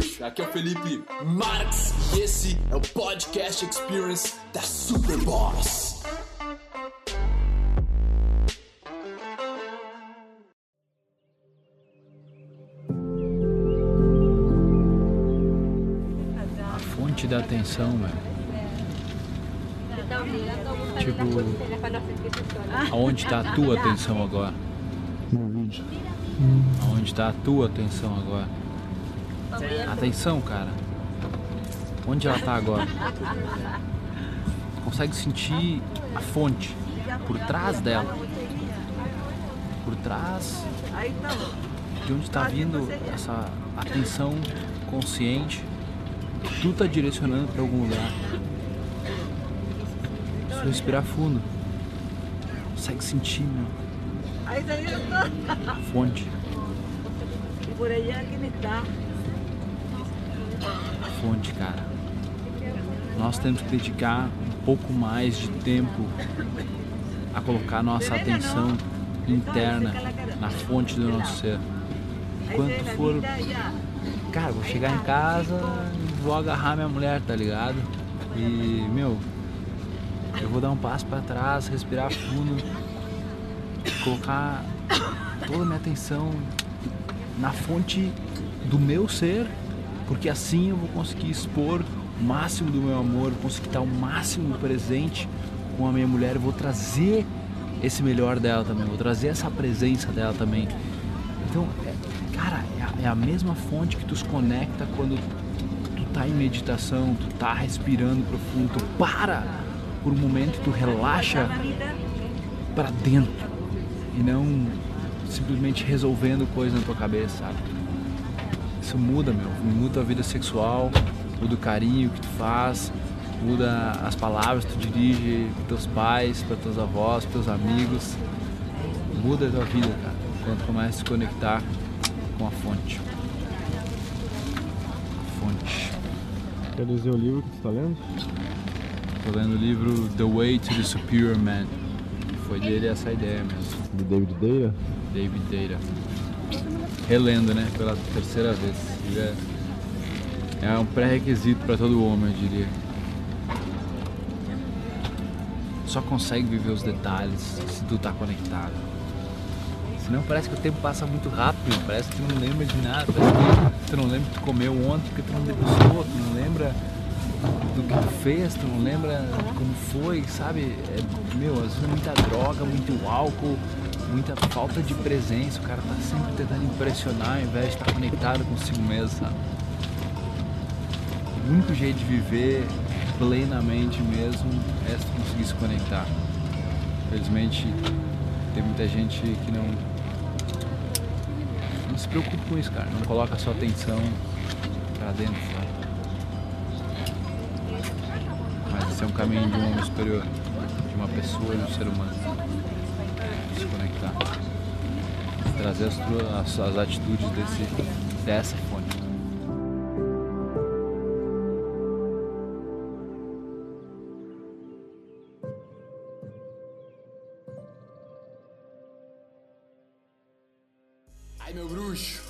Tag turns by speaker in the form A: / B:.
A: Aqui é o Felipe Marx e esse é o Podcast Experience da Superboss.
B: A fonte da atenção, velho. Tipo, aonde está a tua atenção agora?
C: No vídeo.
B: Aonde está a tua atenção agora? Atenção, cara. Onde ela tá agora? Consegue sentir a fonte por trás dela? Por trás de onde está vindo essa atenção consciente que tu tá direcionando para algum lugar. Só respirar fundo. Consegue sentir, meu. Fonte.
D: Por allá, ¿quién está?
B: Fonte, cara. Nós temos que dedicar um pouco mais de tempo a colocar nossa atenção interna na fonte do nosso ser. Quanto for, cara, vou chegar em casa e vou agarrar minha mulher, tá ligado? E, meu, eu vou dar um passo para trás, respirar fundo, colocar toda a minha atenção na fonte do meu ser porque assim eu vou conseguir expor o máximo do meu amor, vou conseguir estar o máximo presente com a minha mulher, vou trazer esse melhor dela também, vou trazer essa presença dela também. Então, é, cara, é a, é a, mesma fonte que tu se conecta quando tu tá em meditação, tu tá respirando profundo, tu para por um momento, tu relaxa para dentro e não simplesmente resolvendo coisas na tua cabeça, sabe? Isso muda, meu. Muda a vida sexual, muda o carinho que tu faz, muda as palavras que tu dirige para teus pais, para teus avós, para teus amigos. Muda a tua vida, cara, quando começa a se conectar com a fonte. A fonte.
C: Quer dizer o livro que tu tá lendo?
B: Tô lendo o livro The Way to the Superior Man. Foi dele essa ideia mesmo.
C: De David Deira?
B: David Deira relendo, né, pela terceira vez. É, é um pré-requisito para todo homem, eu diria. Só consegue viver os detalhes se tu tá conectado. Senão parece que o tempo passa muito rápido, parece que tu não lembra de nada, parece que tu não lembra que tu comeu ontem, porque tu não degustou, tu não lembra do que tu fez, tu não lembra como foi, sabe? É, meu, às vezes muita droga, muito álcool, muita falta de presença, o cara tá sempre tentando impressionar ao invés de estar conectado consigo mesmo, sabe? O único jeito de viver plenamente mesmo é se conseguir se conectar. Infelizmente tem muita gente que não, não se preocupa com isso, cara, não coloca a sua atenção pra dentro, sabe? Mas esse é um caminho de um homem superior, de uma pessoa, de um ser humano se conectar. Trazer as, as, as atitudes desse, dessa fonte.
A: Ai, meu bruxo.